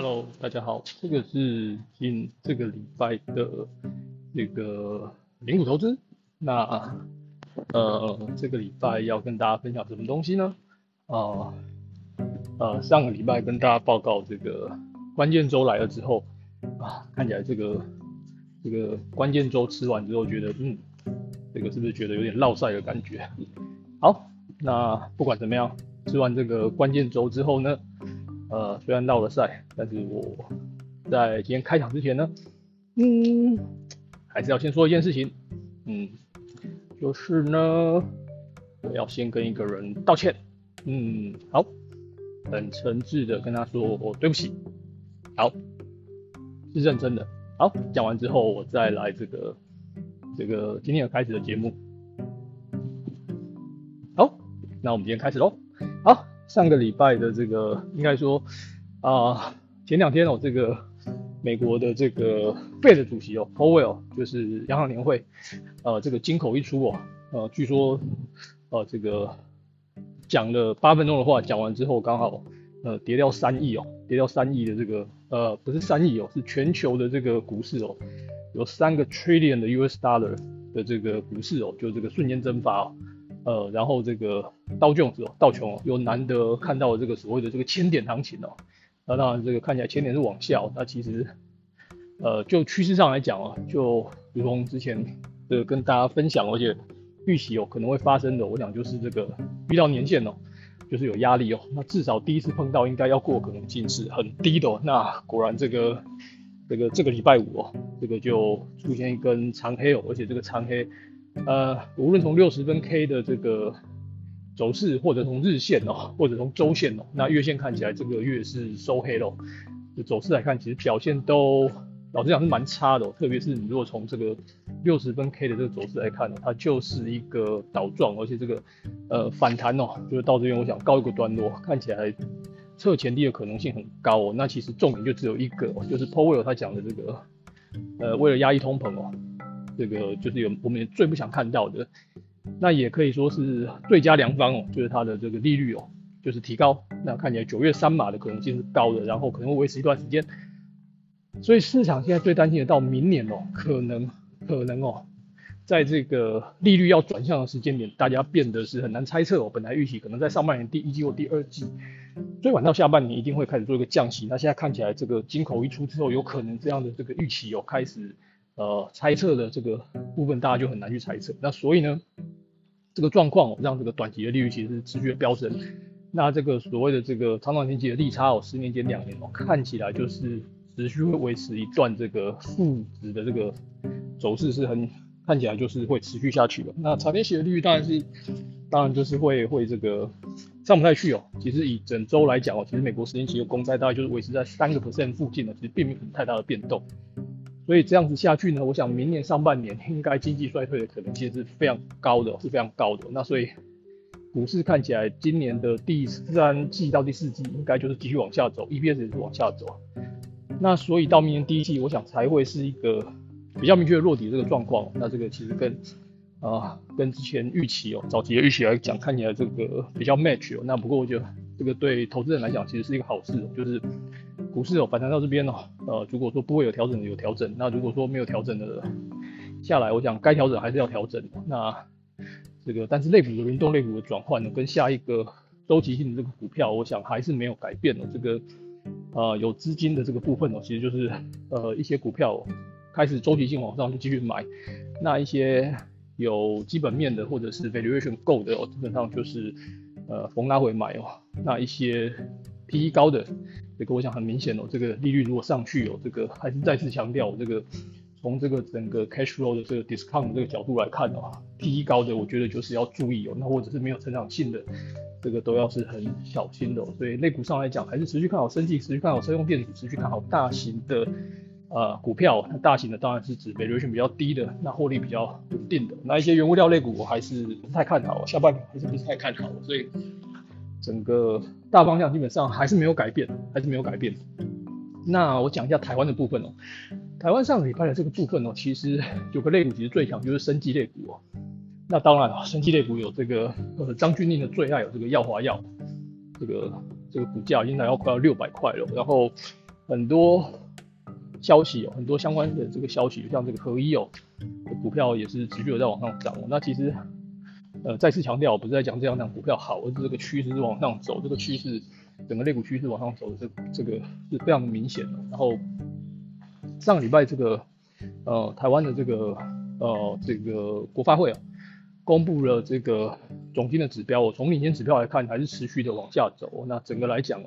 Hello，大家好，这个是今这个礼拜的这个灵股投资。那呃，这个礼拜要跟大家分享什么东西呢？啊呃，上个礼拜跟大家报告这个关键周来了之后啊，看起来这个这个关键周吃完之后，觉得嗯，这个是不是觉得有点落晒的感觉？好，那不管怎么样，吃完这个关键周之后呢？呃，虽然闹了赛，但是我在今天开场之前呢，嗯，还是要先说一件事情，嗯，就是呢，我要先跟一个人道歉，嗯，好，很诚挚的跟他说我对不起，好，是认真的，好，讲完之后我再来这个这个今天要开始的节目，好，那我们今天开始喽，好。上个礼拜的这个，应该说啊，前两天哦，这个美国的这个 Fed 主席哦，Powell 就是央行年会，呃，这个金口一出哦，呃，据说呃这个讲了八分钟的话，讲完之后刚好呃跌掉三亿哦，跌掉三亿的这个呃不是三亿哦，是全球的这个股市哦，有三个 trillion 的 US dollar 的这个股市哦，就这个瞬间蒸发哦。呃，然后这个道琼斯哦，道琼，又难得看到这个所谓的这个千点行情哦，那当然这个看起来千点是往下，那其实呃就趋势上来讲啊，就如同之前的跟大家分享，而且预期哦可能会发生的，我想就是这个遇到年限哦，就是有压力哦，那至少第一次碰到应该要过可能性是很低的，那果然这个这个这个礼拜五哦，这个就出现一根长黑哦，而且这个长黑。呃，无论从六十分 K 的这个走势，或者从日线哦，或者从周线哦，那月线看起来这个月是收黑喽。就走势来看，其实表现都老实讲是蛮差的哦。特别是你如果从这个六十分 K 的这个走势来看呢，它就是一个倒状，而且这个呃反弹哦，就是到这边我想告一个段落，看起来测前低的可能性很高哦。那其实重点就只有一个，就是 Powell 他讲的这个呃为了压抑通膨哦。这个就是有我们最不想看到的，那也可以说是最佳良方哦，就是它的这个利率哦，就是提高，那看起来九月三码的可能性是高的，然后可能会维持一段时间，所以市场现在最担心的到明年哦，可能可能哦，在这个利率要转向的时间点，大家变得是很难猜测哦，本来预期可能在上半年第一季或第二季，最晚到下半年一定会开始做一个降息，那现在看起来这个金口一出之后，有可能这样的这个预期有开始。呃，猜测的这个部分大家就很难去猜测。那所以呢，这个状况让这个短期的利率其实是持续的飙升。那这个所谓的这个长短天期的利差哦，十年减两年哦，看起来就是持续会维持一段这个负值的这个走势是很看起来就是会持续下去的。那长天期的利率当然是当然就是会会这个上不太去哦。其实以整周来讲哦，其实美国十年期的公债大概就是维持在三个 percent 附近的，其实并没有太大的变动。所以这样子下去呢，我想明年上半年应该经济衰退的可能性是非常高的，是非常高的。那所以股市看起来今年的第三季到第四季应该就是继续往下走，EPS 也是往下走。那所以到明年第一季，我想才会是一个比较明确的落底这个状况。那这个其实跟啊跟之前预期哦，早期的预期来讲，看起来这个比较 match 哦。那不过我觉得这个对投资人来讲其实是一个好事，就是。股市有反弹到这边哦，呃，如果说不会有调整的有调整，那如果说没有调整的下来，我想该调整还是要调整。那这个但是类股的轮动类股的转换呢，跟下一个周期性的这个股票，我想还是没有改变的。这个呃有资金的这个部分哦，其实就是呃一些股票开始周期性往上就继续买，那一些有基本面的或者是 valuation 够的哦，基本上就是呃逢拉回买哦，那一些 PE 高的。这个我想很明显哦，这个利率如果上去哦，这个还是再次强调，这个从这个整个 cash flow 的这个 discount 这个角度来看的哦，PE 高的我觉得就是要注意哦，那或者是没有成长性的，这个都要是很小心的。所以类股上来讲，还是持续看好升绩，持续看好车用电子，持续看好大型的呃股票。那大型的当然是指 valuation 比较低的，那获利比较稳定的。那一些原物料类股我还是不太看好，下半年还是不是太看好，所以。整个大方向基本上还是没有改变，还是没有改变。那我讲一下台湾的部分哦。台湾上个礼拜的这个部分哦，其实有个类股其实最强就是生技类股哦。那当然了，生技类股有这个呃张君令的最爱有这个药华药，这个这个股价已经来到快要六百块了。然后很多消息哦，很多相关的这个消息，像这个合一哦，股票也是持续的在往上涨。那其实呃再次强调，我不是在讲这样讲股票好，而是这个趋势是往上走，这个趋势整个类股趋势往上走的这这个是非常明显的。然后上个礼拜这个呃台湾的这个呃这个国发会啊。公布了这个总金的指标，我从领先指标来看，还是持续的往下走。那整个来讲，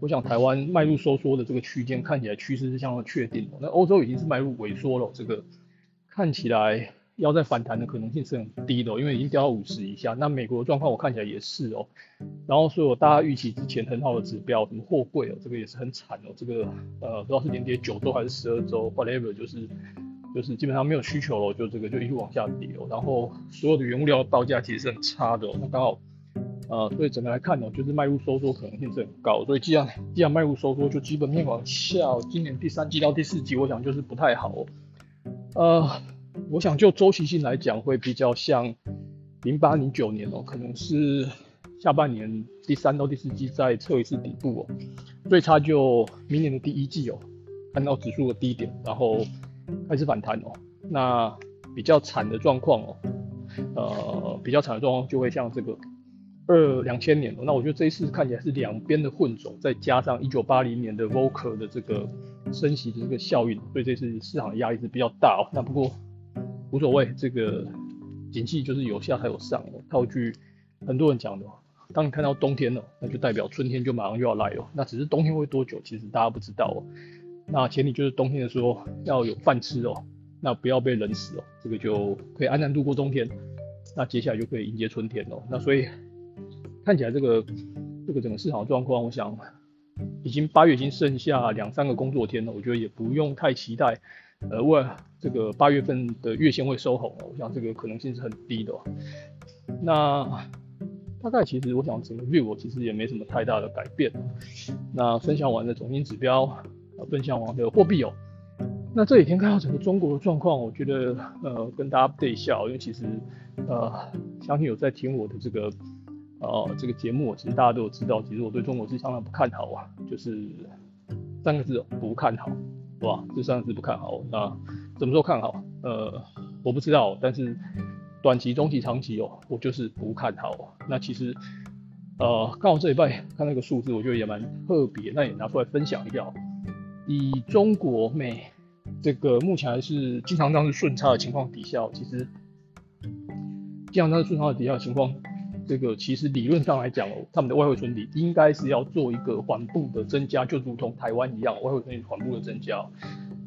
我想台湾迈入收缩的这个区间，看起来趋势是相当确定。那欧洲已经是迈入萎缩了，这个看起来要再反弹的可能性是很低的，因为已经掉到五十以下。那美国的状况我看起来也是哦。然后所有大家预期之前很好的指标，什么货柜哦，这个也是很惨哦。这个呃不知道是连跌九周还是十二周，whatever 就是。就是基本上没有需求了，就这个就一路往下跌哦。然后所有的原物料报价其实是很差的，那刚好，呃，所以整个来看呢，就是迈入收缩可能性是很高。所以既然既然迈入收缩，就基本面往下，今年第三季到第四季，我想就是不太好。呃，我想就周期性来讲，会比较像零八零九年哦，可能是下半年第三到第四季再测一次底部哦，最差就明年的第一季哦，看到指数的低点，然后。开始反弹哦，那比较惨的状况哦，呃，比较惨的状况就会像这个二两千年哦，那我觉得这一次看起来是两边的混种，再加上一九八零年的 Volcker 的这个升息的这个效应，所以这次市场的压力是比较大哦。那不过无所谓，这个景气就是有下才有上哦。套句很多人讲的，当你看到冬天了，那就代表春天就马上就要来了。那只是冬天会多久，其实大家不知道哦。那前提就是冬天的时候要有饭吃哦，那不要被冷死哦，这个就可以安然度过冬天。那接下来就可以迎接春天哦。那所以看起来这个这个整个市场状况，我想已经八月已经剩下两三个工作天了，我觉得也不用太期待，呃，为这个八月份的月线会收红哦，我想这个可能性是很低的。那大概其实我想整个 view 其实也没什么太大的改变。那分享完的总金指标。分享王的货币哦，那这几天看到整个中国的状况，我觉得呃跟大家对一下，因为其实呃相信有在听我的这个呃这个节目，其实大家都有知道，其实我对中国是相当不看好啊，就是三个字不看好，是吧？这三个字不看好，那什么时候看好？呃我不知道，但是短期、中期、长期哦，我就是不看好。那其实呃刚好这礼拜看那个数字，我觉得也蛮特别，那也拿出来分享一下。以中国美这个目前还是经常这样是顺差的情况底下，其实经常这样是顺差的底下情况，这个其实理论上来讲哦，他们的外汇存底应该是要做一个缓步的增加，就如同台湾一样，外汇存底缓步的增加，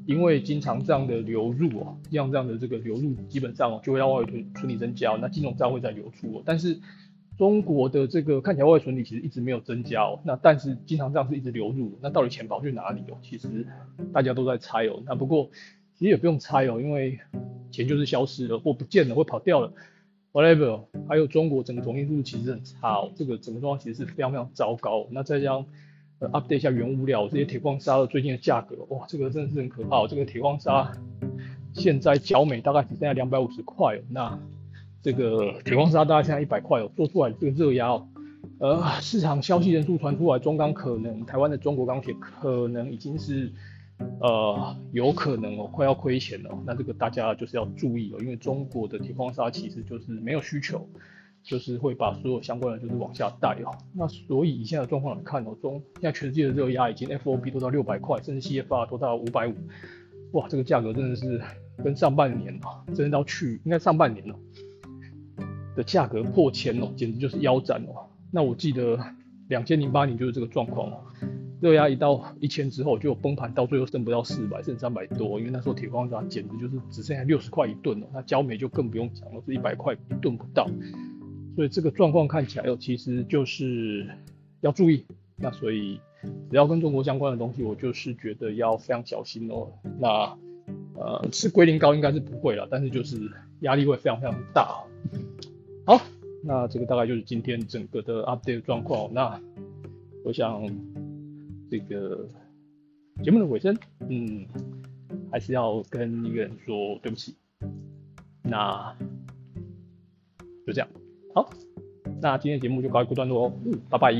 因为经常这样的流入哦，像这样的这个流入基本上就会让外汇存存底增加，那金融账会在流出哦，但是。中国的这个看起来外汇存底其实一直没有增加哦，那但是经常账是一直流入，那到底钱跑去哪里哦？其实大家都在猜哦。那不过其实也不用猜哦，因为钱就是消失了或不见了或跑掉了，whatever。还有中国整个总经数其实很差哦，这个整个状况其实是非常非常糟糕。那再加上呃 update 一下原物料这些铁矿砂的最近的价格，哇，这个真的是很可怕。哦这个铁矿砂现在焦美大概只剩下两百五十块，那。这个铁矿砂大概现在一百块哦，做出来这个热压哦，呃，市场消息人数传出来，中钢可能台湾的中国钢铁可能已经是呃有可能哦快要亏钱了，那这个大家就是要注意哦，因为中国的铁矿砂其实就是没有需求，就是会把所有相关的就是往下带哦，那所以以现在的状况来看哦，中现在全世界的热压已经 FOB 都到六百块，甚至 CFR 都到五百五，哇，这个价格真的是跟上半年哦，真的到去应该上半年了。的价格破千哦，简直就是腰斩哦。那我记得两千零八年就是这个状况哦，热压一到一千之后就崩盘，到最后剩不到四百，剩三百多。因为那时候铁矿砂简直就是只剩下六十块一吨了，那焦煤就更不用讲了，是一百块一吨不到。所以这个状况看起来哦，其实就是要注意。那所以只要跟中国相关的东西，我就是觉得要非常小心哦。那呃，是归零高应该是不会了，但是就是压力会非常非常大。好，那这个大概就是今天整个的 update 状况。那我想这个节目的尾声，嗯，还是要跟一个人说对不起。那就这样，好，那今天节目就告一个段落哦，嗯，拜拜。